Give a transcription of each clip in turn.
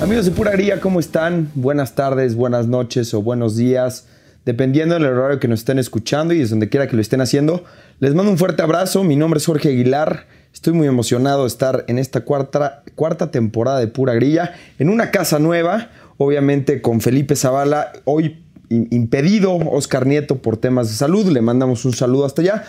Amigos de Pura Gría, ¿cómo están? Buenas tardes, buenas noches o buenos días, dependiendo del horario que nos estén escuchando y desde donde quiera que lo estén haciendo. Les mando un fuerte abrazo, mi nombre es Jorge Aguilar, estoy muy emocionado de estar en esta cuarta, cuarta temporada de Pura Grilla, en una casa nueva, obviamente con Felipe Zavala, hoy impedido Oscar Nieto por temas de salud, le mandamos un saludo hasta allá.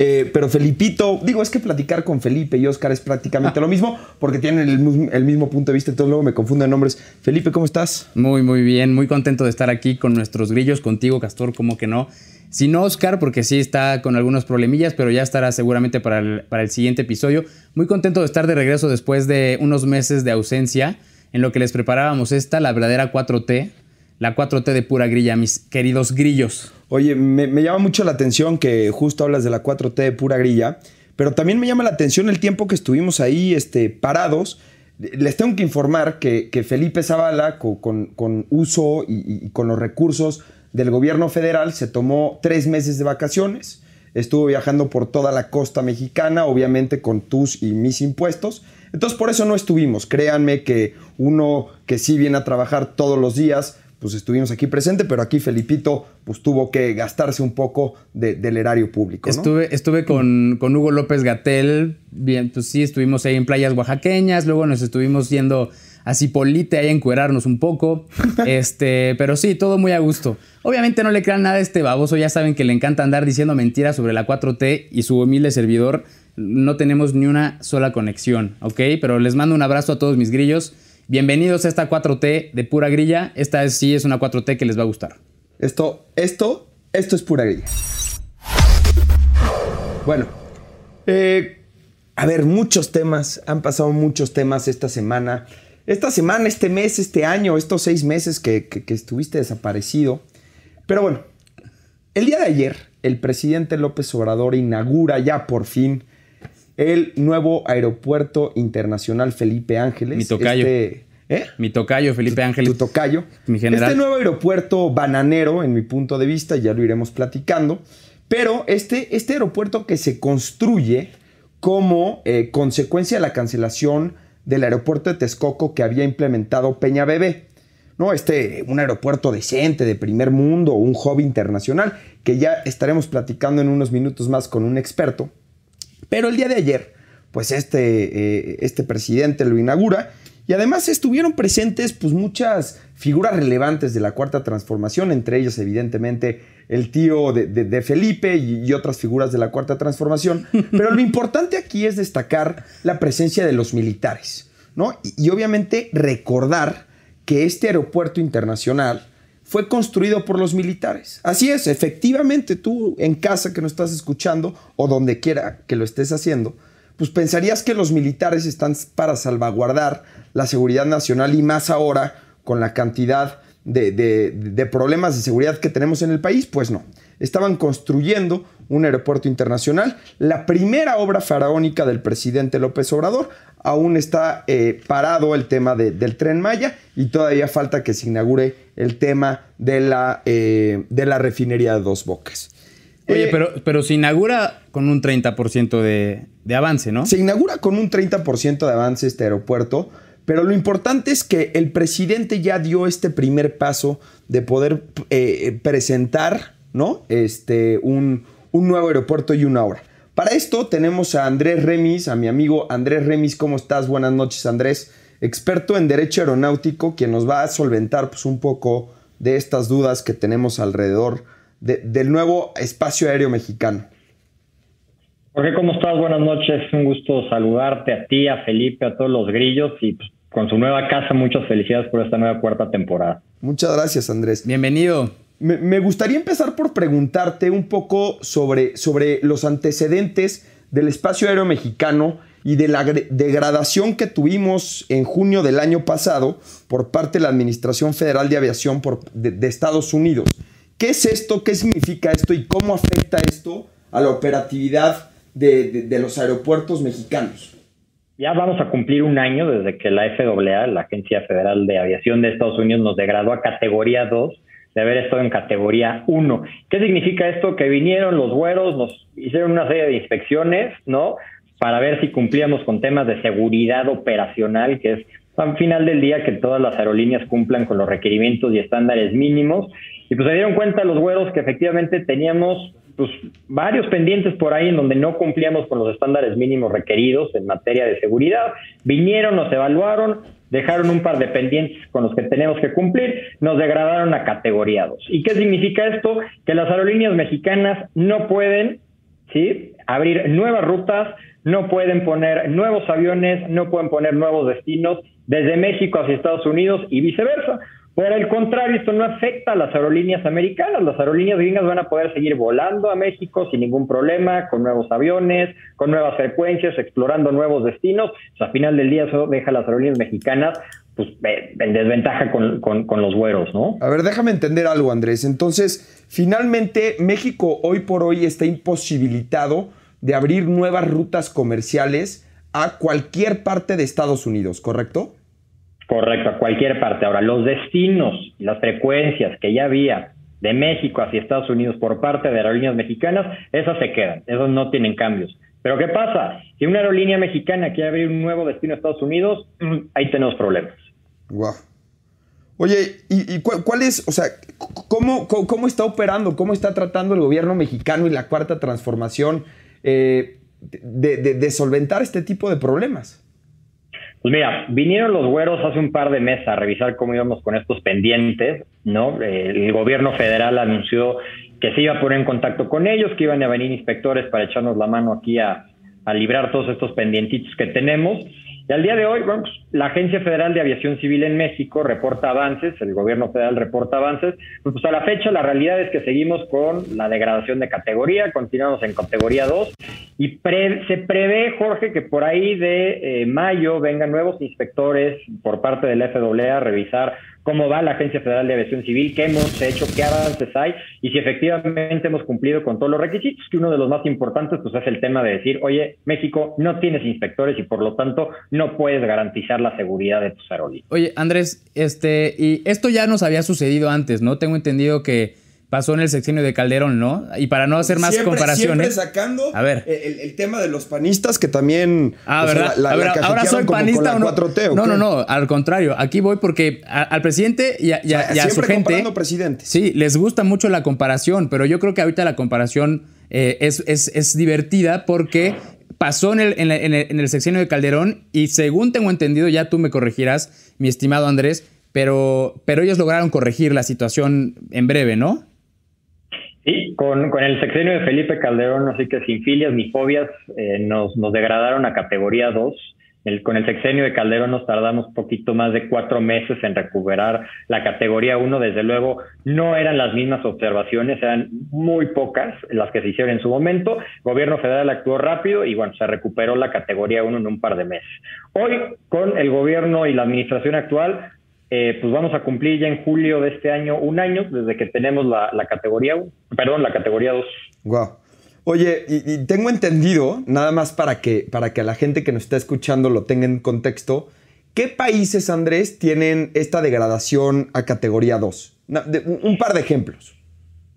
Eh, pero Felipito, digo, es que platicar con Felipe y Oscar es prácticamente lo mismo porque tienen el, mismo punto de vista, entonces luego me confundo de nombres. Felipe, ¿cómo estás? Muy, muy bien, muy contento de estar aquí con nuestros grillos, contigo, Castor, como que no. Sin Oscar, porque sí está con algunos problemillas, pero ya estará seguramente para el, para el siguiente episodio. Muy contento de estar de regreso después de unos meses de ausencia en lo que les preparábamos esta, la verdadera 4T, la 4T de pura grilla, mis queridos grillos. Oye, me, llama mucho la atención que justo hablas de la 4T de pura grilla, pero también me llama la atención el tiempo que estuvimos ahí este, parados. Les tengo que informar que, Felipe Zavala, con, uso y, con los recursos del gobierno federal, se tomó tres meses de vacaciones. Estuvo viajando por toda la costa mexicana, obviamente con tus y mis impuestos. Entonces por eso no estuvimos. Créanme que uno que sí viene a trabajar todos los días, pues estuvimos aquí presente, pero aquí Felipito pues tuvo que gastarse un poco del erario público. Estuve, estuve con, con, Hugo López Gatel, bien, pues sí, estuvimos ahí en playas oaxaqueñas, luego nos estuvimos yendo a Cipolite ahí a encuerarnos un poco, este, pero sí, todo muy a gusto. Obviamente no le crean nada a este baboso, ya saben que le encanta andar diciendo mentiras sobre la 4T y su humilde servidor, no tenemos ni una sola conexión, ¿ok? Pero les mando un abrazo a todos mis grillos. Bienvenidos a esta 4T de pura grilla. Esta sí es una 4T que les va a gustar. Esto, esto, esto es pura grilla. Bueno, eh, a ver, muchos temas, han pasado muchos temas esta semana. Esta semana, este mes, este año, estos seis meses que, que estuviste desaparecido. Pero bueno, el día de ayer, el presidente López Obrador inaugura ya por fin el nuevo aeropuerto internacional Felipe Ángeles. Mi tocayo. Este, ¿eh? Mi tocayo, Felipe Ángeles. Tu tocayo. Mi general. Este nuevo aeropuerto bananero, en mi punto de vista, ya lo iremos platicando. Pero este, este aeropuerto que se construye como eh, consecuencia de la cancelación del aeropuerto de Texcoco que había implementado Peña Bebé. ¿no? Este, un aeropuerto decente, de primer mundo, un hub internacional, que ya estaremos platicando en unos minutos más con un experto. Pero el día de ayer, pues este, eh, este presidente lo inaugura y además estuvieron presentes pues muchas figuras relevantes de la cuarta transformación, entre ellas evidentemente el tío de, Felipe y, otras figuras de la cuarta transformación. Pero lo importante aquí es destacar la presencia de los militares, ¿no? y obviamente recordar que este aeropuerto internacional fue construido por los militares. Así es, efectivamente, tú en casa que nos estás escuchando o donde quiera que lo estés haciendo, pues pensarías que los militares están para salvaguardar la seguridad nacional y más ahora con la cantidad de, problemas de seguridad que tenemos en el país, pues no. Estaban construyendo un aeropuerto internacional, la primera obra faraónica del presidente López Obrador. Aún está eh, parado el tema del tren Maya y todavía falta que se inaugure el tema de la, eh, de la refinería de Dos Bocas. Oye, eh, pero, pero se inaugura con un 30% de, de avance, ¿no? Se inaugura con un 30% de avance este aeropuerto, pero lo importante es que el presidente ya dio este primer paso de poder presentar ¿no? este, un, un nuevo aeropuerto y una hora. Para esto tenemos a Andrés Remis, a mi amigo Andrés Remis. ¿Cómo estás? Buenas noches, Andrés. Experto en Derecho Aeronáutico, quien nos va a solventar pues, un poco de estas dudas que tenemos alrededor del nuevo espacio aéreo mexicano. Jorge, ¿cómo estás? Buenas noches. Un gusto saludarte a ti, a Felipe, a todos los grillos y pues, con su nueva casa, muchas felicidades por esta nueva cuarta temporada. Muchas gracias, Andrés. Bienvenido. Me, gustaría empezar por preguntarte un poco sobre, sobre los antecedentes del espacio aéreo mexicano y de la degradación que tuvimos en junio del año pasado por parte de la Administración Federal de Aviación de, Estados Unidos. ¿Qué es esto? ¿Qué significa esto? ¿Y cómo afecta esto a la operatividad de, los aeropuertos mexicanos? Ya vamos a cumplir un año desde que la FAA, la Agencia Federal de Aviación de Estados Unidos, nos degradó a categoría 2 de haber estado en categoría 1. ¿Qué significa esto? Que vinieron los güeros, nos hicieron una serie de inspecciones, ¿no? Para ver si cumplíamos con temas de seguridad operacional, que es al final del día que todas las aerolíneas cumplan con los requerimientos y estándares mínimos. Y pues se dieron cuenta los güeros que efectivamente teníamos pues, varios pendientes por ahí en donde no cumplíamos con los estándares mínimos requeridos en materia de seguridad. Vinieron, nos evaluaron, dejaron un par de pendientes con los que tenemos que cumplir, nos degradaron a categoría 2. ¿Y qué significa esto? Que las aerolíneas mexicanas no pueden ¿sí? abrir nuevas rutas, no pueden poner nuevos aviones, no pueden poner nuevos destinos desde México hacia Estados Unidos y viceversa. Por el contrario, esto no afecta a las aerolíneas americanas. Las aerolíneas gringas van a poder seguir volando a México sin ningún problema, con nuevos aviones, con nuevas frecuencias, explorando nuevos destinos. O a final del día eso deja a las aerolíneas mexicanas pues, en desventaja con, con los güeros, ¿no? A ver, déjame entender algo, Andrés. Entonces, finalmente, México hoy por hoy está imposibilitado de abrir nuevas rutas comerciales a cualquier parte de Estados Unidos, ¿correcto? Correcto, a cualquier parte. Ahora, los destinos y las frecuencias que ya había de México hacia Estados Unidos por parte de aerolíneas mexicanas, esas se quedan, esos no tienen cambios. Pero ¿qué pasa? Si una aerolínea mexicana quiere abrir un nuevo destino a Estados Unidos, ahí tenemos problemas. Wow. Oye, ¿y, cuál, es, o sea, cómo, cómo, está operando, cómo está tratando el gobierno mexicano y la cuarta transformación eh, de solventar este tipo de problemas? Pues mira, vinieron los güeros hace un par de meses a revisar cómo íbamos con estos pendientes, ¿no? El gobierno federal anunció que se iba a poner en contacto con ellos, que iban a venir inspectores para echarnos la mano aquí a, a librar todos estos pendientitos que tenemos. Y al día de hoy, bueno, pues, la Agencia Federal de Aviación Civil en México reporta avances, el gobierno federal reporta avances. Pues, pues a la fecha la realidad es que seguimos con la degradación de categoría, continuamos en categoría 2 y se prevé, Jorge, que por ahí de eh, mayo vengan nuevos inspectores por parte del FAA a revisar cómo va la Agencia Federal de Aviación Civil, qué hemos hecho, qué avances hay y si efectivamente hemos cumplido con todos los requisitos, que uno de los más importantes pues es el tema de decir, oye, México no tienes inspectores y por lo tanto no puedes garantizar la seguridad de tus aerolíneas. Oye, Andrés, este, y esto ya nos había sucedido antes, ¿no? Tengo entendido que pasó en el sexenio de Calderón, ¿no? Y para no hacer más comparaciones. Siempre sacando a ver. El, tema de los panistas que también. Ah, ¿verdad? ahora soy panista o no. no, no, no, al contrario. Aquí voy porque al presidente y a, su gente. presidente. Sí, les gusta mucho la comparación, pero yo creo que ahorita la comparación eh, es, es, divertida porque pasó en el, en, en el sexenio de Calderón y según tengo entendido, ya tú me corregirás, mi estimado Andrés. Pero, pero ellos lograron corregir la situación en breve, ¿no? Sí, con, con, el sexenio de Felipe Calderón, así que sin filias ni fobias, eh, nos, nos, degradaron a categoría 2. El, con el sexenio de Calderón nos tardamos poquito más de cuatro meses en recuperar la categoría 1. Desde luego, no eran las mismas observaciones, eran muy pocas las que se hicieron en su momento. El gobierno federal actuó rápido y bueno, se recuperó la categoría 1 en un par de meses. Hoy, con el gobierno y la administración actual, eh, pues vamos a cumplir ya en julio de este año un año desde que tenemos la, categoría perdón, la categoría 2. Wow. Oye, y, tengo entendido, nada más para que, para que a la gente que nos está escuchando lo tenga en contexto, ¿qué países, Andrés, tienen esta degradación a categoría 2? un par de ejemplos.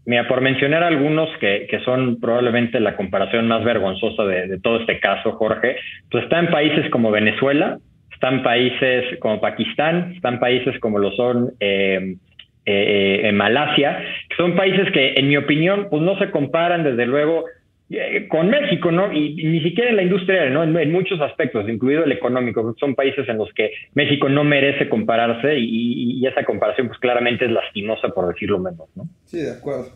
Mira, por mencionar algunos que, son probablemente la comparación más vergonzosa de, de, todo este caso, Jorge, pues está en países como Venezuela, están países como Pakistán, están países como lo son eh, eh, Malasia, que son países que, en mi opinión, pues no se comparan desde luego eh, con México, ¿no? Y, ni siquiera en la industria, ¿no? En, muchos aspectos, incluido el económico. Son países en los que México no merece compararse y, esa comparación, pues claramente es lastimosa, por decirlo menos, ¿no? Sí, de acuerdo.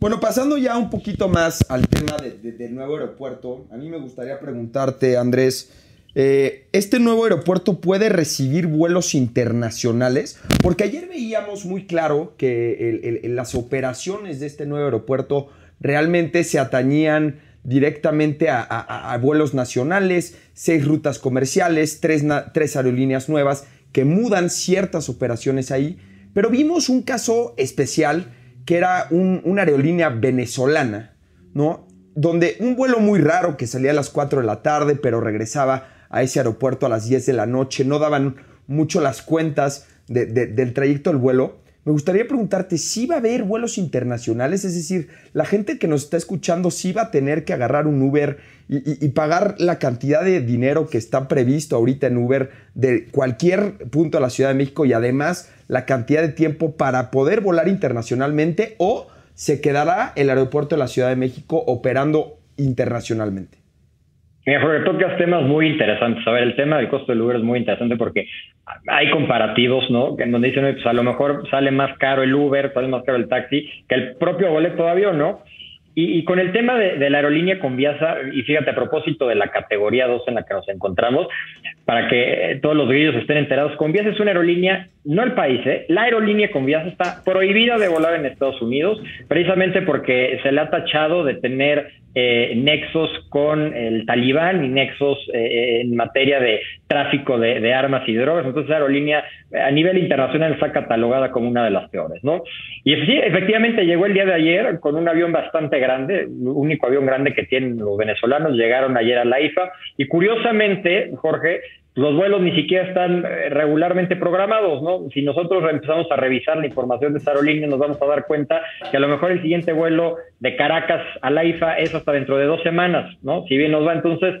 Bueno, pasando ya un poquito más al tema del nuevo aeropuerto, a mí me gustaría preguntarte, Andrés, eh, este nuevo aeropuerto puede recibir vuelos internacionales, porque ayer veíamos muy claro que las operaciones de este nuevo aeropuerto realmente se atañían directamente a, vuelos nacionales, seis rutas comerciales, tres, aerolíneas nuevas que mudan ciertas operaciones ahí, pero vimos un caso especial que era una aerolínea venezolana, ¿no? Donde un vuelo muy raro que salía a las 4 de la tarde, pero regresaba a ese aeropuerto a las 10 de la noche, no daban mucho las cuentas del trayecto del vuelo. Me gustaría preguntarte si va a haber vuelos internacionales, es decir, la gente que nos está escuchando sí va a tener que agarrar un Uber y, pagar la cantidad de dinero que está previsto ahorita en Uber de cualquier punto de la Ciudad de México y además la cantidad de tiempo para poder volar internacionalmente o se quedará el aeropuerto de la Ciudad de México operando internacionalmente. Mira, Jorge, tocas temas muy interesantes. A ver, el tema del costo del Uber es muy interesante porque hay comparativos, ¿no? En donde dicen, pues a lo mejor sale más caro el Uber, sale más caro el taxi que el propio boleto de avión, ¿no? Y, con el tema de, la aerolínea Conviasa, y fíjate, a propósito de la categoría 2 en la que nos encontramos, para que todos los grillos estén enterados, Conviasa es una aerolínea, no el país, ¿eh? la aerolínea Conviasa está prohibida de volar en Estados Unidos, precisamente porque se le ha tachado de tener eh, nexos con el talibán y nexos eh, en materia de tráfico de, armas y drogas. Entonces, la aerolínea a nivel internacional está catalogada como una de las peores, ¿no? Y sí, efectivamente llegó el día de ayer con un avión bastante grande, único avión grande que tienen los venezolanos, llegaron ayer a la IFA y curiosamente, Jorge, los vuelos ni siquiera están eh, regularmente programados, ¿no? Si nosotros empezamos a revisar la información de esta aerolínea, nos vamos a dar cuenta que a lo mejor el siguiente vuelo de Caracas a la IFA es hasta dentro de dos semanas, ¿no? Si bien nos va, entonces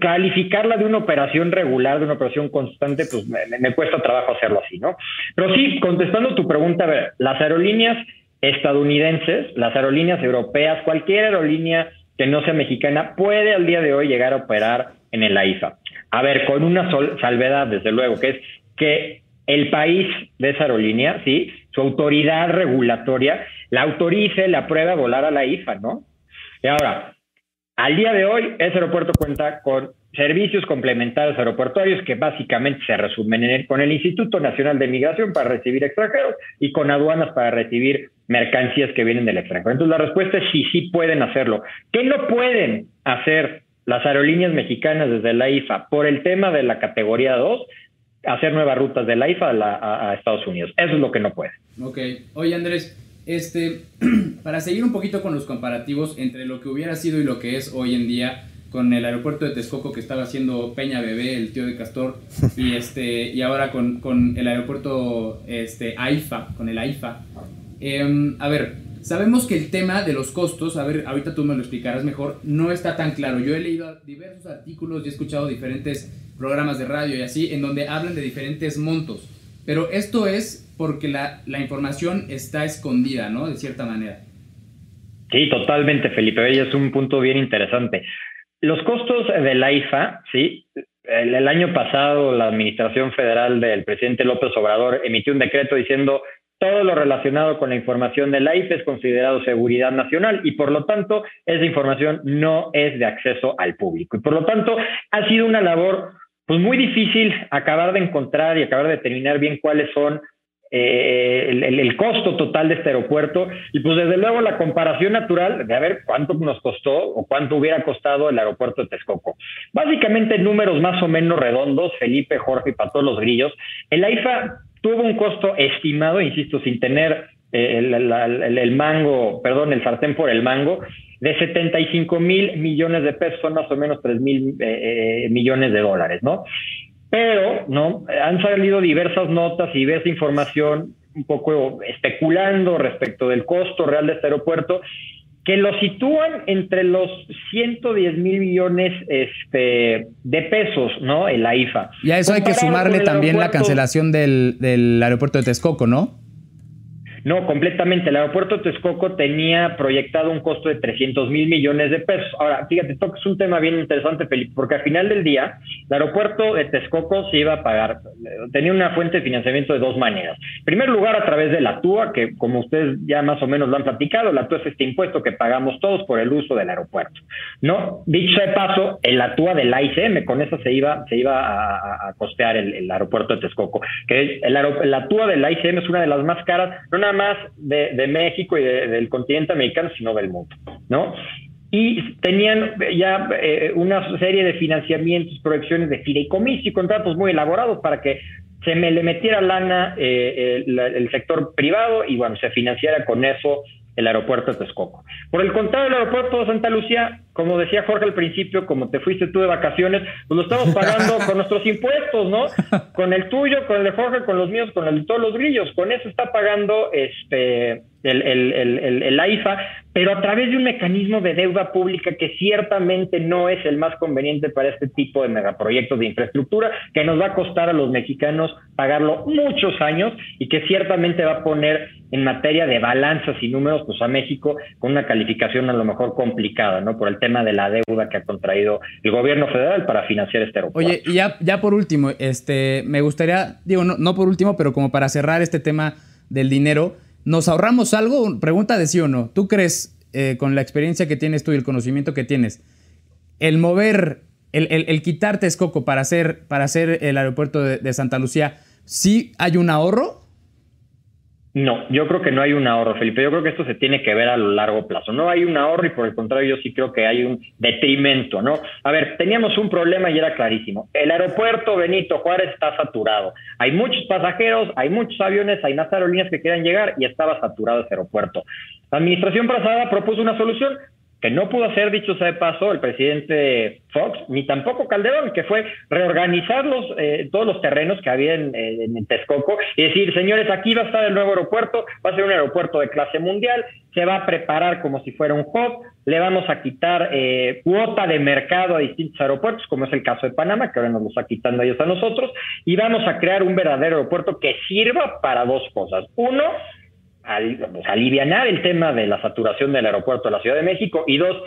calificarla de una operación regular, de una operación constante, pues me, cuesta trabajo hacerlo así, ¿no? Pero sí, contestando tu pregunta, a ver, las aerolíneas estadounidenses, las aerolíneas europeas, cualquier aerolínea que no sea mexicana puede al día de hoy llegar a operar en el AIFA. A ver, con una salvedad, desde luego, que es que el país de esa aerolínea, sí, su autoridad regulatoria, la autorice, la apruebe a volar a la IFA, ¿no? Y ahora, al día de hoy, ese aeropuerto cuenta con servicios complementarios aeroportuarios que básicamente se resumen con el Instituto Nacional de Migración para recibir extranjeros y con aduanas para recibir mercancías que vienen del extranjero. Entonces la respuesta es sí, sí pueden hacerlo. ¿Qué no pueden hacer las aerolíneas mexicanas desde la IFA por el tema de la categoría 2 hacer nuevas rutas de la IFA a, Estados Unidos. Eso es lo que no puede. Ok. Oye, Andrés, este, para seguir un poquito con los comparativos entre lo que hubiera sido y lo que es hoy en día con el aeropuerto de Texcoco que estaba haciendo Peña Bebé, el tío de Castor, y este y ahora con, con el aeropuerto este, AIFA, con el AIFA. Em, a ver, Sabemos que el tema de los costos, a ver, ahorita tú me lo explicarás mejor, no está tan claro. Yo he leído diversos artículos y he escuchado diferentes programas de radio y así, en donde hablan de diferentes montos. Pero esto es porque la, información está escondida, ¿no? De cierta manera. Sí, totalmente, Felipe. Y es un punto bien interesante. Los costos de la IFA, sí, el, año pasado la Administración Federal del presidente López Obrador emitió un decreto diciendo todo lo relacionado con la información de la IFE es considerado seguridad nacional y por lo tanto esa información no es de acceso al público. Y por lo tanto ha sido una labor pues muy difícil acabar de encontrar y acabar de determinar bien cuáles son eh, el, costo total de este aeropuerto y pues desde luego la comparación natural de a ver cuánto nos costó o cuánto hubiera costado el aeropuerto de Texcoco. Básicamente números más o menos redondos, Felipe, Jorge y para todos los grillos. El AIFA tuvo un costo estimado, insisto, sin tener eh, el, mango, perdón, el sartén por el mango, de 75 mil millones de pesos, son más o menos 3 mil eh, eh, millones de dólares, ¿no? Pero, ¿no? Han salido diversas notas y diversa información un poco especulando respecto del costo real de este aeropuerto que lo sitúan entre los 110 mil millones este, de pesos, ¿no? El AIFA. Y a eso hay que sumarle también la cancelación del, del aeropuerto de Texcoco, ¿no? No, completamente. El aeropuerto de Texcoco tenía proyectado un costo de 300 mil millones de pesos. Ahora, fíjate, es un tema bien interesante, Felipe, porque al final del día, el aeropuerto de Texcoco se iba a pagar, tenía una fuente de financiamiento de dos maneras. En primer lugar, a través de la TUA, que como ustedes ya más o menos lo han platicado, la TUA es este impuesto que pagamos todos por el uso del aeropuerto. ¿no? Dicho de paso, en la TUA del ICM, con eso se iba, se iba a, costear el, aeropuerto de Texcoco. Que el, la TUA del ICM es una de las más caras, no nada más de, México y del continente americano, sino del mundo, ¿no? Y tenían ya eh, una serie de financiamientos, proyecciones de fideicomiso y contratos muy elaborados para que se me le metiera lana eh, el, sector privado y bueno, se financiara con eso el aeropuerto de Texcoco. Por el contrario, el aeropuerto de Santa Lucía, como decía Jorge al principio, como te fuiste tú de vacaciones, pues lo estamos pagando con nuestros impuestos, ¿no? Con el tuyo, con el de Jorge, con los míos, con el de todos los grillos. Con eso está pagando este el, AIFA, pero a través de un mecanismo de deuda pública que ciertamente no es el más conveniente para este tipo de megaproyectos de infraestructura, que nos va a costar a los mexicanos pagarlo muchos años y que ciertamente va a poner en materia de balanzas y números pues a México con una calificación a lo mejor complicada, ¿no? Por el tema de la deuda que ha contraído el gobierno federal para financiar este aeropuerto. Oye, y ya, ya por último, este, me gustaría, digo, no, no por último, pero como para cerrar este tema del dinero, ¿Nos ahorramos algo? Pregunta de sí o no. ¿Tú crees, eh, con la experiencia que tienes tú y el conocimiento que tienes, el mover, el, el, quitar Texcoco para hacer, para hacer el aeropuerto de, de Santa Lucía, ¿sí hay un ahorro? No, yo creo que no hay un ahorro, Felipe. Yo creo que esto se tiene que ver a lo largo plazo. No hay un ahorro y por el contrario yo sí creo que hay un detrimento, ¿no? A ver, teníamos un problema y era clarísimo. El aeropuerto Benito Juárez está saturado. Hay muchos pasajeros, hay muchos aviones, hay más aerolíneas que quieran llegar y estaba saturado ese aeropuerto. La administración pasada propuso una solución, que no pudo hacer, dicho sea de paso, el presidente Fox, ni tampoco Calderón, que fue reorganizar los, eh, todos los terrenos que había en, en, Texcoco y decir, señores, aquí va a estar el nuevo aeropuerto, va a ser un aeropuerto de clase mundial, se va a preparar como si fuera un hub, le vamos a quitar eh, cuota de mercado a distintos aeropuertos, como es el caso de Panamá, que ahora nos lo está quitando ellos a nosotros, y vamos a crear un verdadero aeropuerto que sirva para dos cosas. Uno, pues, alivianar el tema de la saturación del aeropuerto de la Ciudad de México y dos,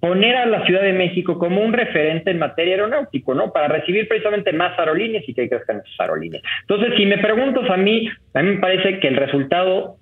poner a la Ciudad de México como un referente en materia aeronáutico, ¿no? Para recibir precisamente más aerolíneas y que crezcan esas aerolíneas. Entonces, si me preguntas a mí, a mí me parece que el resultado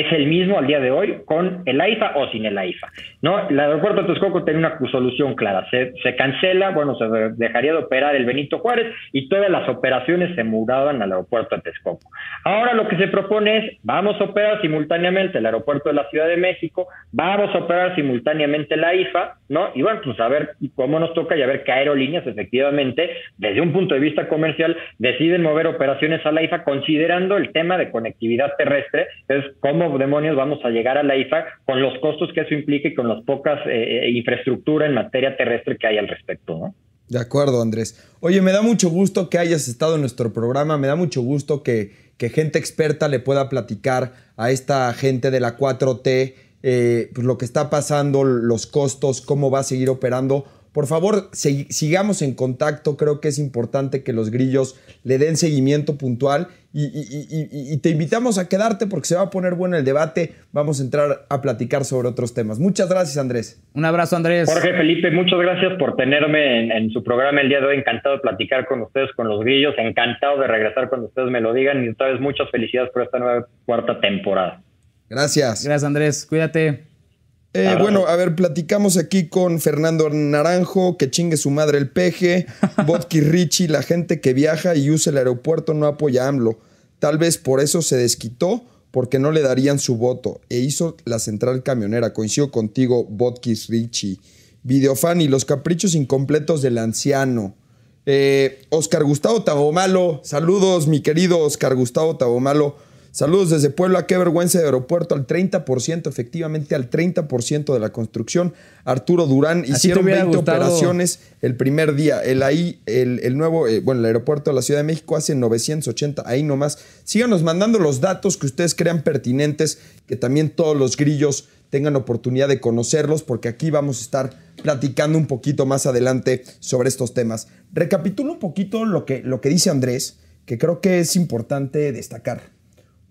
es el mismo al día de hoy con el AIFA o sin el AIFA. ¿no? El aeropuerto de Texcoco tiene una solución clara. Se, cancela, bueno, se dejaría de operar el Benito Juárez y todas las operaciones se mudaban al aeropuerto de Texcoco. Ahora lo que se propone es, vamos a operar simultáneamente el aeropuerto de la Ciudad de México, vamos a operar simultáneamente la AIFA, ¿no? Y bueno, pues a ver cómo nos toca y a ver qué aerolíneas efectivamente, desde un punto de vista comercial, deciden mover operaciones a la IFA considerando el tema de conectividad terrestre, es cómo demonios vamos a llegar a la IFA con los costos que eso implica y con las pocas eh, eh, infraestructura en materia terrestre que hay al respecto, ¿no? De acuerdo, Andrés. Oye, me da mucho gusto que hayas estado en nuestro programa, me da mucho gusto que, gente experta le pueda platicar a esta gente de la 4T eh, pues lo que está pasando, los costos, cómo va a seguir operando por favor, sigamos en contacto. Creo que es importante que los grillos le den seguimiento puntual y, te invitamos a quedarte porque se va a poner bueno el debate. Vamos a entrar a platicar sobre otros temas. Muchas gracias, Andrés. Un abrazo, Andrés. Jorge Felipe, muchas gracias por tenerme en, su programa el día de hoy. Encantado de platicar con ustedes, con los grillos. Encantado de regresar cuando ustedes me lo digan. Y otra vez, muchas felicidades por esta nueva cuarta temporada. Gracias. Gracias, Andrés. Cuídate. Eh, bueno, a ver, platicamos aquí con Fernando Naranjo, que chingue su madre el peje, Vodki Richie, la gente que viaja y usa el aeropuerto no apoya a AMLO. Tal vez por eso se desquitó, porque no le darían su voto, e hizo la central camionera. Coincido contigo, Vodkis Richie. Videofan y los caprichos incompletos del anciano. Eh, Oscar Gustavo Tabomalo, saludos, mi querido Oscar Gustavo Tabomalo. Saludos desde Puebla, qué vergüenza de aeropuerto, al 30%, efectivamente al 30% de la construcción. Arturo Durán, hicieron 20 operaciones el primer día. El ahí, el, nuevo, eh, bueno, el aeropuerto de la Ciudad de México hace 980, ahí nomás. Síganos mandando los datos que ustedes crean pertinentes, que también todos los grillos tengan oportunidad de conocerlos, porque aquí vamos a estar platicando un poquito más adelante sobre estos temas. Recapitulo un poquito lo que, lo que dice Andrés, que creo que es importante destacar.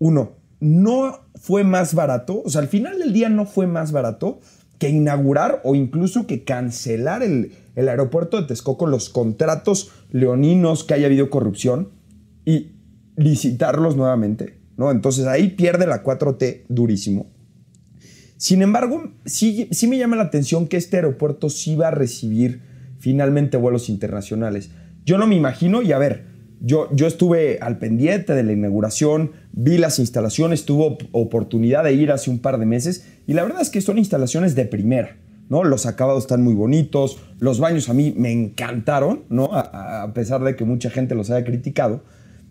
Uno, no fue más barato, o sea, al final del día no fue más barato que inaugurar o incluso que cancelar el, aeropuerto de Texcoco, los contratos leoninos que haya habido corrupción y licitarlos nuevamente, ¿no? Entonces ahí pierde la 4T durísimo. Sin embargo, sí, sí me llama la atención que este aeropuerto sí va a recibir finalmente vuelos internacionales. Yo no me imagino, y a ver, yo, yo estuve al pendiente de la inauguración, vi las instalaciones, tuve oportunidad de ir hace un par de meses y la verdad es que son instalaciones de primera. ¿no? Los acabados están muy bonitos, los baños a mí me encantaron, ¿no? a, pesar de que mucha gente los haya criticado.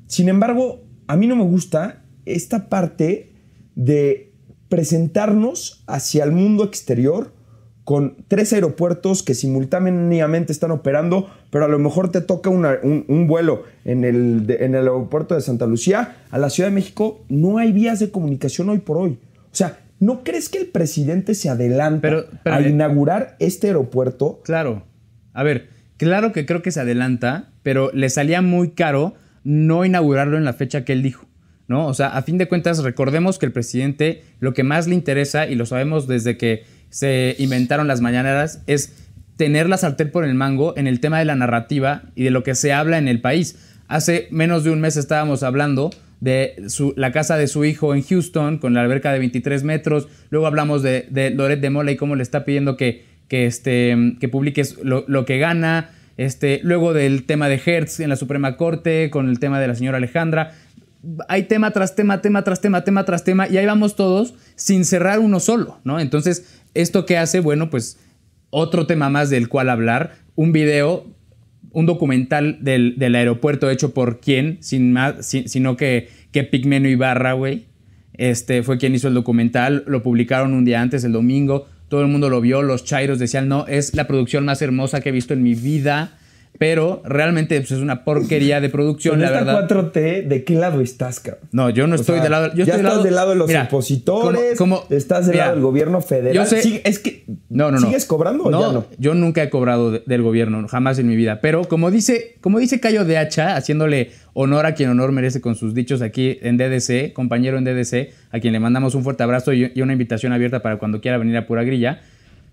Sin embargo, a mí no me gusta esta parte de presentarnos hacia el mundo exterior con tres aeropuertos que simultáneamente están operando, pero a lo mejor te toca un, vuelo en el, en el aeropuerto de Santa Lucía a la Ciudad de México, no hay vías de comunicación hoy por hoy. O sea, ¿no crees que el presidente se adelanta a inaugurar este aeropuerto? Claro. A ver, claro que creo que se adelanta, pero le salía muy caro no inaugurarlo en la fecha que él dijo. ¿no? O sea, a fin de cuentas, recordemos que el presidente lo que más le interesa, y lo sabemos desde que se inventaron las mañaneras, es tener la sartén por el mango en el tema de la narrativa y de lo que se habla en el país. Hace menos de un mes estábamos hablando de la casa de su hijo en Houston con la alberca de 23 metros. Luego hablamos de, de de Mola y cómo le está pidiendo que, que, este, que publiques lo, que gana. Este, luego del tema de Hertz en la Suprema Corte, con el tema de la señora Alejandra hay tema tras tema, tema tras tema, tema tras tema, y ahí vamos todos sin cerrar uno solo, ¿no? Entonces, ¿esto qué hace? Bueno, pues otro tema más del cual hablar, un video, un documental del, aeropuerto hecho por quién, sin más, sino que, que Pigmeno Ibarra, güey. Este fue quien hizo el documental, lo publicaron un día antes, el domingo, todo el mundo lo vio, los chairos decían, no, es la producción más hermosa que he visto en mi vida pero realmente pues, es una porquería de producción, la verdad. 4T, ¿de qué lado estás, cabrón? No, yo no estoy del lado. Yo ya estoy estás del lado, de los opositores. estás del lado del gobierno federal. Yo sé, es que. No, no, no. ¿Sigues cobrando o ya no? Yo nunca he cobrado del gobierno, jamás en mi vida. Pero como dice, como dice Cayo de Hacha, haciéndole honor a quien honor merece con sus dichos aquí en DDC, compañero en DDC, a quien le mandamos un fuerte abrazo y, y una invitación abierta para cuando quiera venir a Pura Grilla.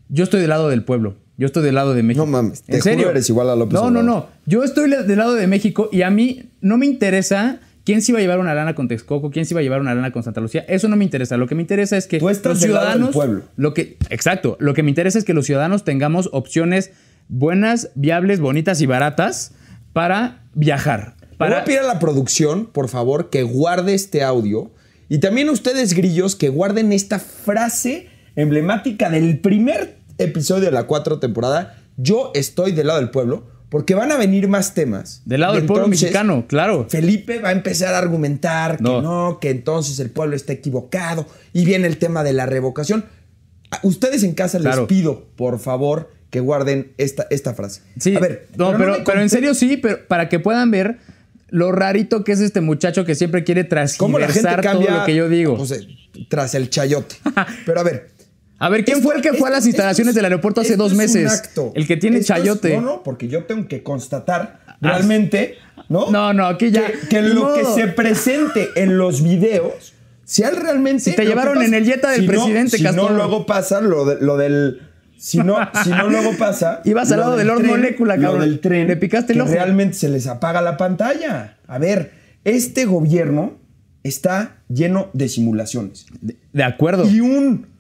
Yo estoy del lado del pueblo. Yo estoy del lado de México. No mames, ¿En serio? eres igual a López No, no, no. Yo estoy del lado de México y a mí no me interesa quién se iba a llevar una lana con Texcoco, quién se iba a llevar una lana con Santa Lucía. Eso no me interesa. Lo que me interesa es que los ciudadanos. pueblo. Lo que, exacto. Lo que me interesa es que los ciudadanos tengamos opciones buenas, viables, bonitas y baratas para viajar. Para... Voy a pedir a la producción, por favor, que guarde este audio. Y también ustedes, grillos, que guarden esta frase emblemática del primer episodio de la cuatro temporada, yo estoy del lado del pueblo, porque van a venir más temas. Del lado del pueblo mexicano, claro. Felipe va a empezar a argumentar que no, que entonces el pueblo está equivocado y viene el tema de la revocación. ustedes en casa les pido, por favor, que guarden esta, esta frase. Sí, a ver, no, pero, pero, en serio sí, pero para que puedan ver lo rarito que es este muchacho que siempre quiere transgiversar todo lo que yo digo. tras el chayote. pero a ver, a ver, ¿quién fue el que fue a las instalaciones del aeropuerto hace dos meses? El que tiene chayote. no, no, porque yo tengo que constatar ah. realmente, ¿no? No, no, aquí ya. Que, lo que se presente en los videos sea realmente. Si te llevaron en el yeta del presidente, Si no, luego pasa lo, del. Si no, si no, luego pasa. Ibas al lado del, Lord Molecula, cabrón. del tren. Le picaste el ojo. Realmente se les apaga la pantalla. A ver, este gobierno está lleno de simulaciones. de acuerdo. Y un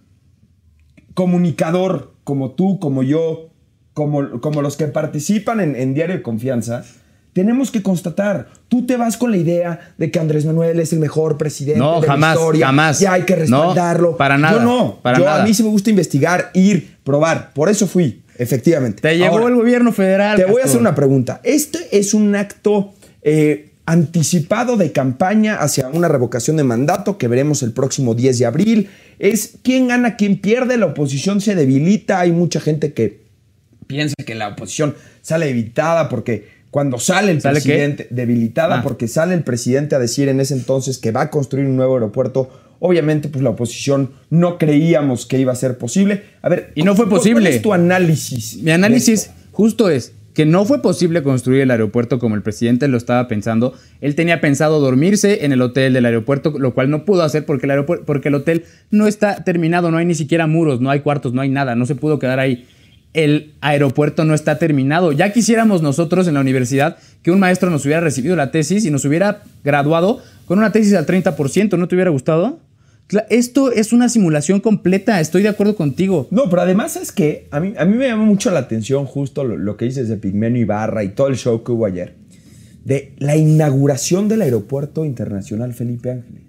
comunicador como tú, como yo, como, como los que participan en, Diario de Confianza, tenemos que constatar, tú te vas con la idea de que Andrés Manuel es el mejor presidente de jamás, la historia. Jamás, Ya hay que respaldarlo. No, para nada. Yo no. Para yo, A mí sí me gusta investigar, ir, probar. Por eso fui, efectivamente. Te llevó el gobierno federal. Te voy a hacer una pregunta. Este es un acto eh, anticipado de campaña hacia una revocación de mandato que veremos el próximo 10 de abril es quién gana, quién pierde, la oposición se debilita, hay mucha gente que piensa que la oposición sale debilitada porque cuando sale el presidente, debilitada ah. porque sale el presidente a decir en ese entonces que va a construir un nuevo aeropuerto, obviamente pues la oposición no creíamos que iba a ser posible. A ver, y no fue posible. ¿Cuál es tu análisis? Mi análisis justo es que no fue posible construir el aeropuerto como el presidente lo estaba pensando. Él tenía pensado dormirse en el hotel del aeropuerto, lo cual no pudo hacer porque el, aeropuerto, porque el hotel no está terminado, no hay ni siquiera muros, no hay cuartos, no hay nada, no se pudo quedar ahí. El aeropuerto no está terminado. Ya quisiéramos nosotros en la universidad que un maestro nos hubiera recibido la tesis y nos hubiera graduado con una tesis al 30%, ¿no te hubiera gustado? Esto es una simulación completa, estoy de acuerdo contigo. No, pero además es que a mí, a mí me llama mucho la atención justo lo, que dices de Pigmeno Ibarra y todo el show que hubo ayer, de la inauguración del Aeropuerto Internacional Felipe Ángeles.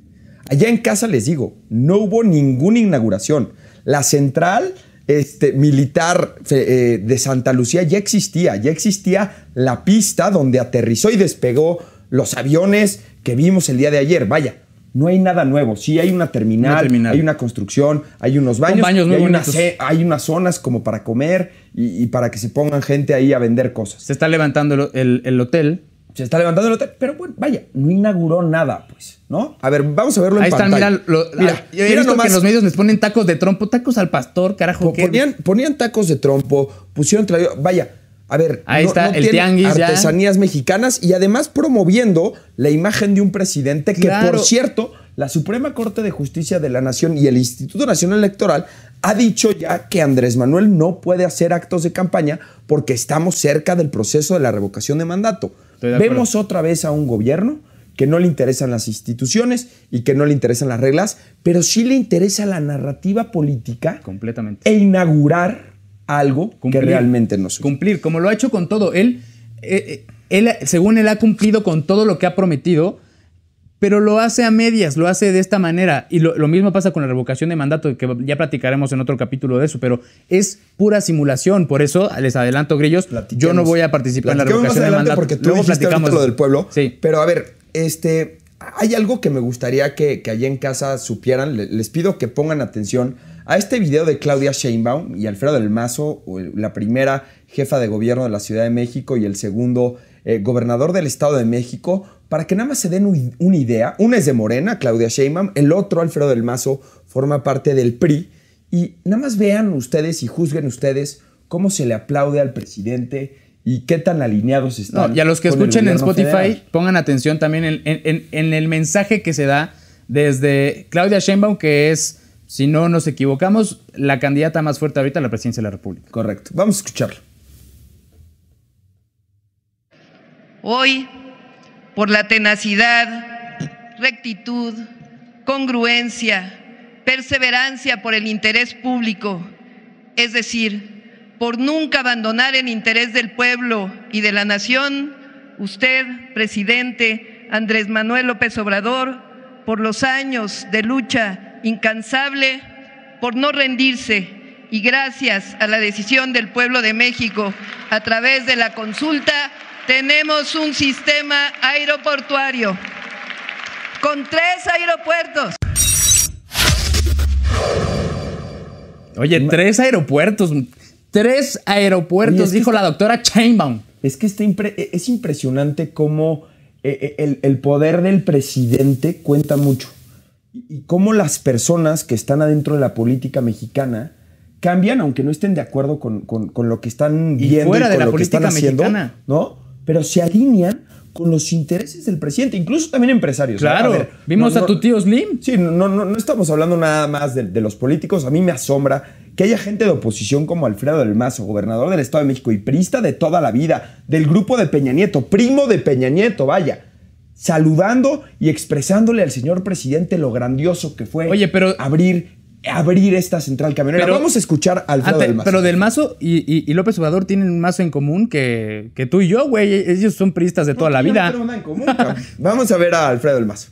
Allá en casa les digo, no hubo ninguna inauguración. La central este, militar eh, de Santa Lucía ya existía, ya existía la pista donde aterrizó y despegó los aviones que vimos el día de ayer. Vaya, no hay nada nuevo. Sí hay una terminal, hay una construcción, hay unos baños, baños hay, unas zonas como para comer y, para que se pongan gente ahí a vender cosas. Se está levantando el, hotel. Se está levantando el hotel, pero bueno, vaya, no inauguró nada, pues, ¿no? A ver, vamos a verlo en pantalla. Ahí están, mira, mira, yo he visto que los medios les ponen tacos de trompo, tacos al pastor, carajo. Ponían, ponían tacos de trompo, pusieron, vaya, a ver, ahí está el tianguis artesanías mexicanas y además promoviendo la imagen de un presidente que, por cierto, la Suprema Corte de Justicia de la Nación y el Instituto Nacional Electoral ha dicho ya que Andrés Manuel no puede hacer actos de campaña porque estamos cerca del proceso de la revocación de mandato. Vemos otra vez a un gobierno que no le interesan las instituciones y que no le interesan las reglas, pero sí le interesa la narrativa política completamente. e inaugurar algo que realmente no sucede. Cumplir, como lo ha hecho con todo. Él, eh, eh, él, según él, ha cumplido con todo lo que ha prometido, pero lo hace a medias, lo hace de esta manera. Y lo, mismo pasa con la revocación de mandato, que ya platicaremos en otro capítulo de eso, pero es pura simulación. Por eso, les adelanto, Grillos, yo no voy a participar en la revocación de mandato. Porque tú Luego platicamos lo del pueblo. Sí. Pero a ver, este, hay algo que me gustaría que, que allá en casa supieran. Les pido que pongan atención a este video de Claudia Sheinbaum y Alfredo del Mazo, la primera jefa de gobierno de la Ciudad de México y el segundo eh, gobernador del Estado de México, para que nada más se den una idea. Uno es de Morena, Claudia Sheinbaum, el otro, Alfredo del Mazo, forma parte del PRI. Y nada más vean ustedes y juzguen ustedes cómo se le aplaude al presidente y qué tan alineados están. y a los que escuchen en Spotify, pongan atención también en, el mensaje que se da desde Claudia Sheinbaum, que es si no nos equivocamos, la candidata más fuerte ahorita a la presidencia de la República. Correcto. Vamos a escucharlo. Hoy, por la tenacidad, rectitud, congruencia, perseverancia por el interés público, es decir, por nunca abandonar el interés del pueblo y de la nación, usted, presidente Andrés Manuel López Obrador, por los años de lucha incansable por no rendirse y gracias a la decisión del pueblo de México a través de la consulta, tenemos un sistema aeroportuario con tres aeropuertos. Oye, tres aeropuertos, tres aeropuertos, dijo la doctora Chainbaum. Es que es impresionante cómo eh, eh, el poder del presidente cuenta mucho y cómo las personas que están adentro de la política mexicana cambian, aunque no estén de acuerdo con, lo que están viendo fuera y con de la lo que están haciendo, mexicana. ¿no? Pero se alinean con los intereses del presidente, incluso también empresarios. Claro, vimos a tu tío Slim. Sí, no, no, no estamos hablando nada más de, de, los políticos. A mí me asombra que haya gente de oposición como Alfredo del Mazo, gobernador del Estado de México y prista de toda la vida, del grupo de Peña Nieto, primo de Peña Nieto, vaya saludando y expresándole al señor presidente lo grandioso que fue abrir, abrir esta central camionera. Vamos a escuchar al Alfredo del Mazo. Pero del Mazo y, López Obrador tienen un mazo en común que, tú y yo, güey. Ellos son priistas de toda la vida. Vamos a ver a Alfredo del Mazo.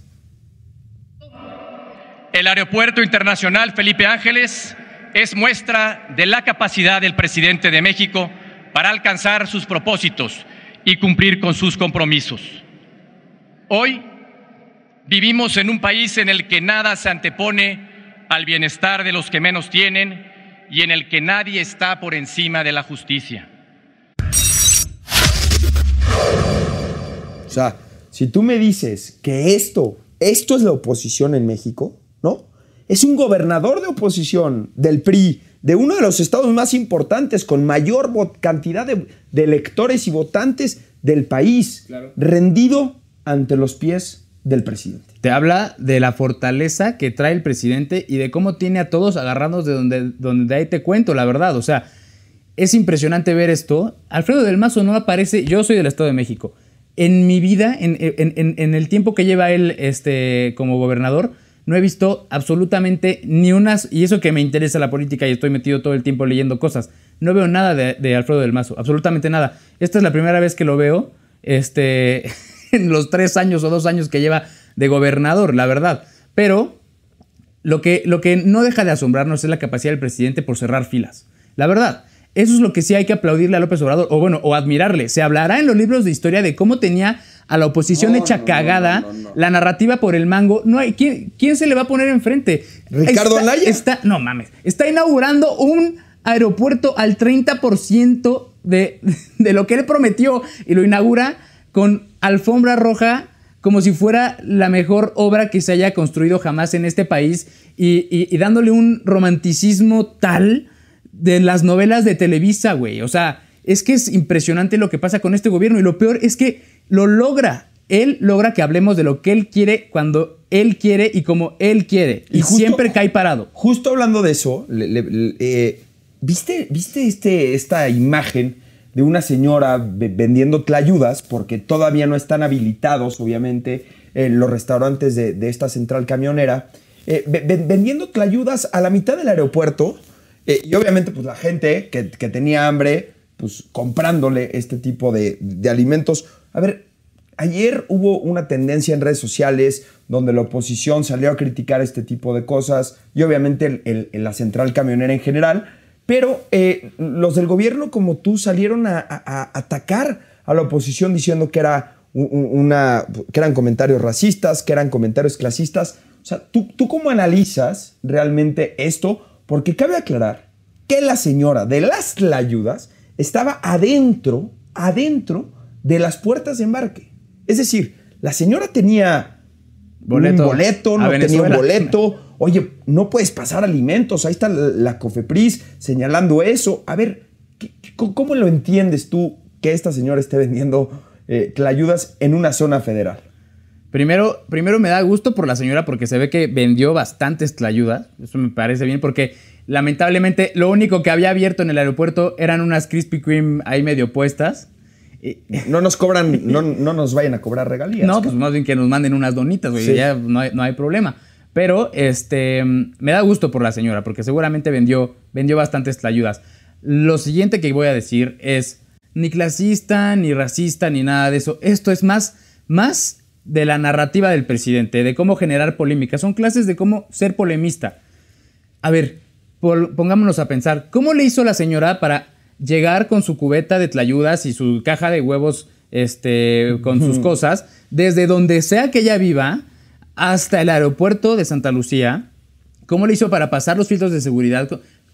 El Aeropuerto Internacional Felipe Ángeles es muestra de la capacidad del presidente de México para alcanzar sus propósitos y cumplir con sus compromisos. Hoy vivimos en un país en el que nada se antepone al bienestar de los que menos tienen y en el que nadie está por encima de la justicia. O sea, si tú me dices que esto, esto es la oposición en México, ¿no? Es un gobernador de oposición del PRI, de uno de los estados más importantes, con mayor cantidad de, electores y votantes del país, rendido ante los pies del presidente. Te habla de la fortaleza que trae el presidente y de cómo tiene a todos agarrados de donde, donde ahí te cuento, la verdad. O sea, es impresionante ver esto. Alfredo del Mazo no aparece, yo soy del Estado de México. En mi vida, en, el tiempo que lleva él este, como gobernador, no he visto absolutamente ni unas, y eso que me interesa la política y estoy metido todo el tiempo leyendo cosas, no veo nada de Alfredo del Mazo, absolutamente nada. Esta es la primera vez que lo veo. Este, en los tres años o dos años que lleva de gobernador, la verdad. Pero lo que, lo que no deja de asombrarnos es la capacidad del presidente por cerrar filas. La verdad. Eso es lo que sí hay que aplaudirle a López Obrador, o bueno, o admirarle. Se hablará en los libros de historia de cómo tenía a la oposición hecha cagada, la narrativa por el mango, no hay ¿quién, quién se le va a poner enfrente? Ricardo Anaya. Está, no mames, está inaugurando un aeropuerto al 30% de, de lo que él prometió y lo inaugura con alfombra roja como si fuera la mejor obra que se haya construido jamás en este país y, dándole un romanticismo tal de las novelas de Televisa, güey. O sea, es que es impresionante lo que pasa con este gobierno y lo peor es que lo logra. Él logra que hablemos de lo que él quiere cuando él quiere y como él quiere. Y, siempre cae parado. Justo hablando de eso, eh, ¿viste, ¿viste este, esta imagen de una señora vendiendo tlayudas? Porque todavía no están habilitados, obviamente, eh, los restaurantes de, esta central camionera. Eh, vendiendo tlayudas a la mitad del aeropuerto. y obviamente, pues la gente que, que tenía hambre, pues comprándole este tipo de, de alimentos. A ver, Ayer hubo una tendencia en redes sociales donde la oposición salió a criticar este tipo de cosas y obviamente el, la central camionera en general, pero eh, los del gobierno como tú salieron a, atacar a la oposición diciendo que, era una, que eran comentarios racistas, que eran comentarios clasistas. O sea, ¿tú, ¿tú cómo analizas realmente esto? Porque cabe aclarar que la señora de las ayudas estaba adentro, adentro de las puertas de embarque. Es decir, la señora tenía un boleto, no tenía un boleto. Oye, no puedes pasar alimentos. Ahí está la, Cofepris señalando eso. A ver, ¿cómo lo entiendes tú que esta señora esté vendiendo eh, ayudas en una zona federal? Primero, primero me da gusto por la señora porque se ve que vendió bastantes tlayudas. Eso me parece bien porque lamentablemente lo único que había abierto en el aeropuerto eran unas Krispy Kreme ahí medio puestas. No nos cobran, no, nos vayan a cobrar regalías. No, pues más bien que nos manden unas donitas, güey, ya no hay, problema. Pero este, me da gusto por la señora, porque seguramente vendió, vendió bastantes ayudas. Lo siguiente que voy a decir es, ni clasista, ni racista, ni nada de eso. Esto es más, más de la narrativa del presidente, de cómo generar polémica. Son clases de cómo ser polemista. A ver, pongámonos a pensar, ¿cómo le hizo la señora para llegar con su cubeta de tlayudas y su caja de huevos este, con sus cosas, desde donde sea que ella viva, hasta el aeropuerto de Santa Lucía. ¿Cómo le hizo para pasar los filtros de seguridad?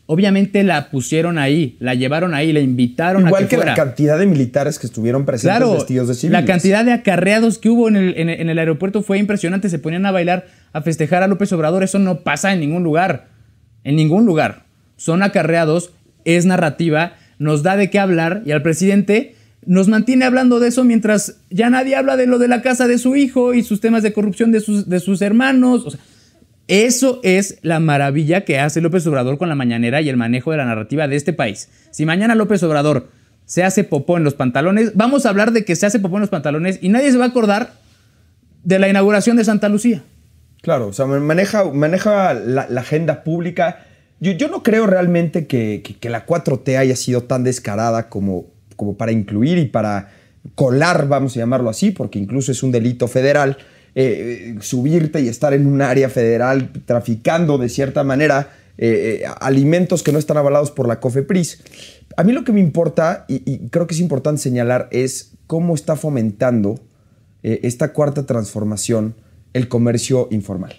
Obviamente la pusieron ahí, la llevaron ahí, la invitaron Igual a que, que la cantidad de militares que estuvieron presentes claro, vestidos de civiles. La cantidad de acarreados que hubo en el, en el aeropuerto fue impresionante. Se ponían a bailar, a festejar a López Obrador. Eso no pasa en ningún lugar. En ningún lugar. Son acarreados, es narrativa nos da de qué hablar y al presidente nos mantiene hablando de eso mientras ya nadie habla de lo de la casa de su hijo y sus temas de corrupción de sus, de sus hermanos. Eso es la maravilla que hace López Obrador con la mañanera y el manejo de la narrativa de este país. Si mañana López Obrador se hace popó en los pantalones, vamos a hablar de que se hace popó en los pantalones y nadie se va a acordar de la inauguración de Santa Lucía. Claro, o sea, maneja, maneja la, la agenda pública yo, no creo realmente que, la 4T haya sido tan descarada como, como para incluir y para colar, vamos a llamarlo así, porque incluso es un delito federal, eh, subirte y estar en un área federal traficando de cierta manera eh, eh, alimentos que no están avalados por la COFEPRIS. A mí lo que me importa, y, creo que es importante señalar, es cómo está fomentando esta cuarta transformación el comercio informal.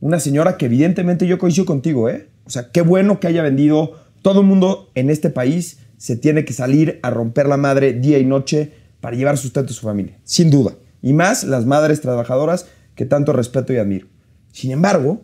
Una señora que evidentemente yo coincido contigo, ¿eh? O sea, qué bueno que haya vendido. Todo el mundo en este país se tiene que salir a romper la madre día y noche para llevar sustento a su familia, sin duda. Y más las madres trabajadoras que tanto respeto y admiro. Sin embargo,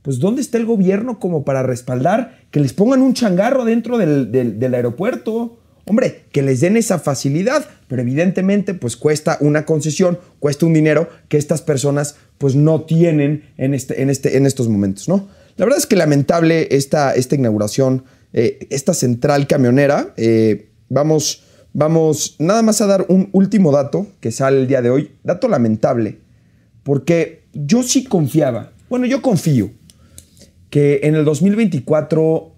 pues ¿dónde está el gobierno como para respaldar que les pongan un changarro dentro del, aeropuerto? Hombre, que les den esa facilidad, pero evidentemente pues cuesta una concesión, cuesta un dinero que estas personas pues no tienen en, este, en, este, en estos momentos, ¿no? La verdad es que lamentable esta, esta inauguración, eh, esta central camionera. Eh, vamos, vamos nada más a dar un último dato que sale el día de hoy. Dato lamentable, porque yo sí confiaba, bueno, yo confío que en el 2024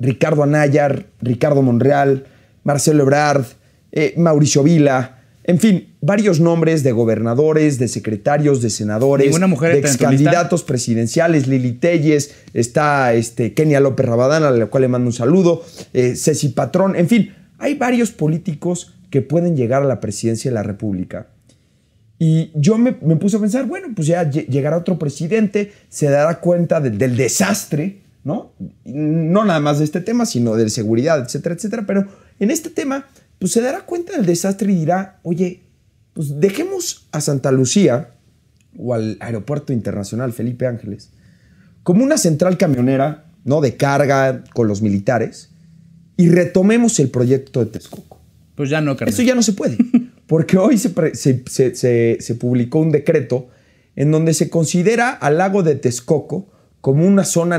Ricardo Anaya, Ricardo Monreal, Marcelo Ebrard, eh, Mauricio Vila, en fin, varios nombres de gobernadores, de secretarios, de senadores, de ex candidatos presidenciales, Lili Telles, está este, Kenia López Rabadán, a la cual le mando un saludo, eh, Ceci Patrón, en fin, hay varios políticos que pueden llegar a la presidencia de la República. Y yo me, puse a pensar, bueno, pues ya llegará otro presidente, se dará cuenta del desastre, ¿no? No nada más de este tema, sino de seguridad, etcétera, etcétera. Pero en este tema, pues se dará cuenta del desastre y dirá, oye, pues dejemos a Santa Lucía o al Aeropuerto Internacional Felipe Ángeles como una central camionera, ¿no? De carga con los militares y retomemos el proyecto de Texcoco. Pues ya no, Eso ya no se puede. Porque hoy se, se, publicó un decreto en donde se considera al lago de Texcoco como una zona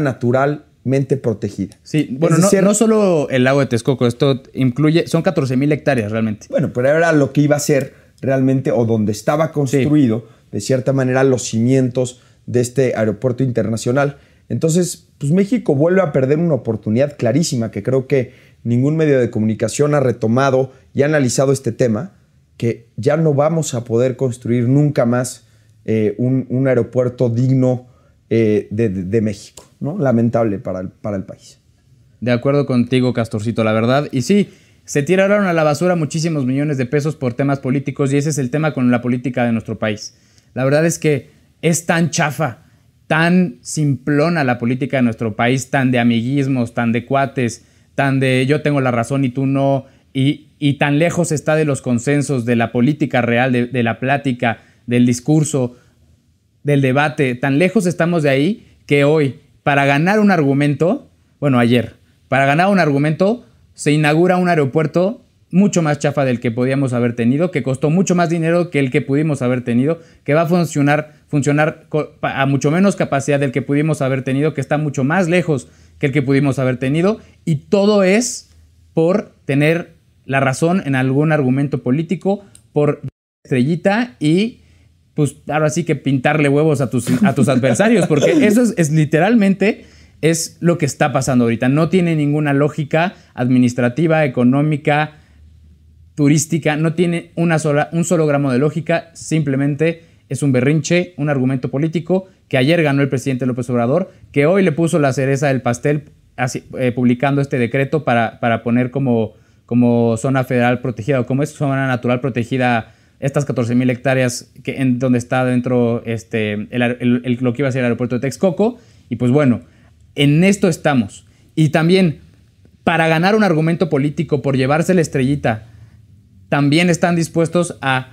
naturalmente protegida. Sí, bueno, no, no, solo el lago de Texcoco, esto incluye, son 14 mil hectáreas realmente. Bueno, pero era lo que iba a ser realmente, o donde estaba construido, de cierta manera, los cimientos de este aeropuerto internacional. Entonces, pues México vuelve a perder una oportunidad clarísima que creo que ningún medio de comunicación ha retomado y ha analizado este tema, que ya no vamos a poder construir nunca más eh, un, aeropuerto digno eh, de, México, ¿no? Lamentable para el, para el país. De acuerdo contigo, Castorcito, la verdad. Y sí, se tiraron a la basura muchísimos millones de pesos por temas políticos y ese es el tema con la política de nuestro país. La verdad es que es tan chafa, tan simplona la política de nuestro país, tan de amiguismos, tan de cuates, tan de yo tengo la razón y tú no, y, tan lejos está de los consensos, de la política real, de, la plática, del discurso, del debate, tan lejos estamos de ahí que hoy, para ganar un argumento, bueno, ayer, para ganar un argumento, se inaugura un aeropuerto mucho más chafa del que podíamos haber tenido, que costó mucho más dinero que el que pudimos haber tenido, que va a funcionar, funcionar a mucho menos capacidad del que pudimos haber tenido, que está mucho más lejos que el que pudimos haber tenido, y todo es por tener la razón en algún argumento político, por estrellita y pues ahora sí que pintarle huevos a tus, a tus adversarios, porque eso es, literalmente es lo que está pasando ahorita. No tiene ninguna lógica administrativa, económica, turística, no tiene una sola, un solo gramo de lógica, simplemente es un berrinche, un argumento político que ayer ganó el presidente López Obrador, que hoy le puso la cereza del pastel eh, publicando este decreto para, para poner como, como zona federal protegida o como es zona natural protegida estas 14 mil hectáreas que, en donde está dentro este, lo que iba a ser el aeropuerto de Texcoco. Y pues bueno, en esto estamos. Y también, para ganar un argumento político, por llevarse la estrellita, también están dispuestos a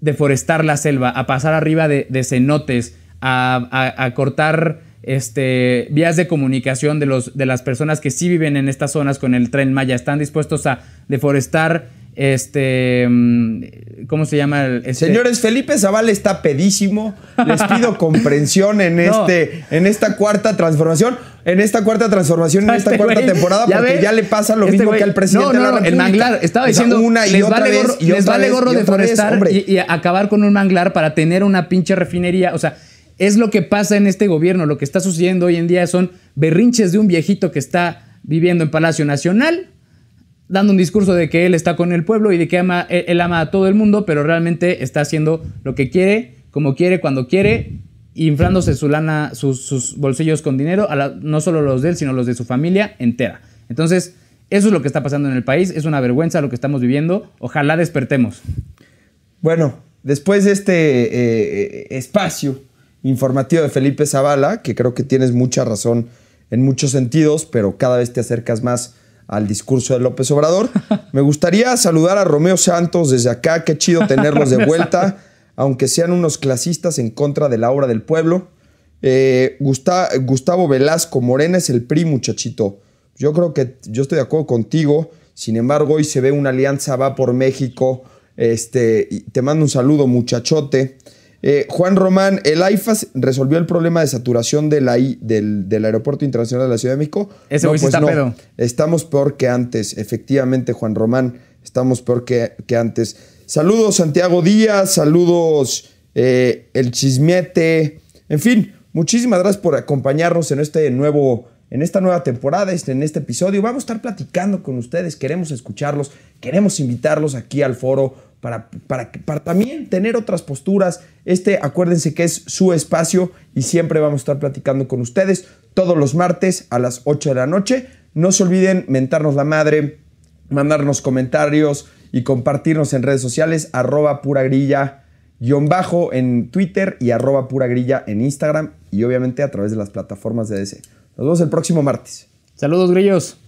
deforestar la selva, a pasar arriba de, cenotes, a, cortar este, vías de comunicación de, los, de las personas que sí viven en estas zonas con el tren Maya. Están dispuestos a deforestar este, mm, ¿cómo se llama? Este? Señores, Felipe Zavala está pedísimo. Les pido comprensión en, este, en esta cuarta transformación. En esta cuarta transformación, en esta este cuarta temporada, porque ya le pasa lo mismo que al presidente no, no, El manglar, estaba diciendo, una y les otra vale gorro, les vale gorro deforestar y, acabar con un manglar para tener una pinche refinería. O sea, es lo que pasa en este gobierno. Lo que está sucediendo hoy en día son berrinches de un viejito que está viviendo en Palacio Nacional dando un discurso de que él está con el pueblo y de que ama, él, ama a todo el mundo, pero realmente está haciendo lo que quiere, como quiere, cuando quiere, inflándose su lana, sus, bolsillos con dinero, no solo los de él, sino los de su familia entera. Entonces, eso es lo que está pasando en el país, es una vergüenza lo que estamos viviendo, ojalá despertemos. Bueno, después de este eh, espacio informativo de Felipe Zavala, que creo que tienes mucha razón en muchos sentidos, pero cada vez te acercas más al discurso de López Obrador. Me gustaría saludar a Romeo Santos desde acá, qué chido tenerlos de vuelta, aunque sean unos clasistas en contra de la obra del pueblo. Eh, Gustavo Velasco Morena es el PRI, muchachito. Yo creo que yo estoy de acuerdo contigo. Sin embargo, hoy se ve una alianza va por México. Este, te mando un saludo, muchachote. Eh, Juan Román, ¿el AIFAS resolvió el problema de saturación del, Aeropuerto Internacional de la Ciudad de México? Ese no, pues no. Estamos peor que antes. Efectivamente, Juan Román, estamos peor que, antes. Saludos, Santiago Díaz. Saludos, eh, El Chismete. En fin, muchísimas gracias por acompañarnos en este nuevo en esta nueva temporada, este, en este episodio. Vamos a estar platicando con ustedes, queremos escucharlos, queremos invitarlos aquí al foro para, para, también tener otras posturas. Este, acuérdense que es su espacio y siempre vamos a estar platicando con ustedes todos los martes a las 8 de la noche. No se olviden mentarnos la madre, mandarnos comentarios y compartirnos en redes sociales, arroba pura grilla bajo en Twitter y arroba pura grilla en Instagram y obviamente a través de las plataformas de DC. Nos vemos el próximo martes. Saludos, grillos.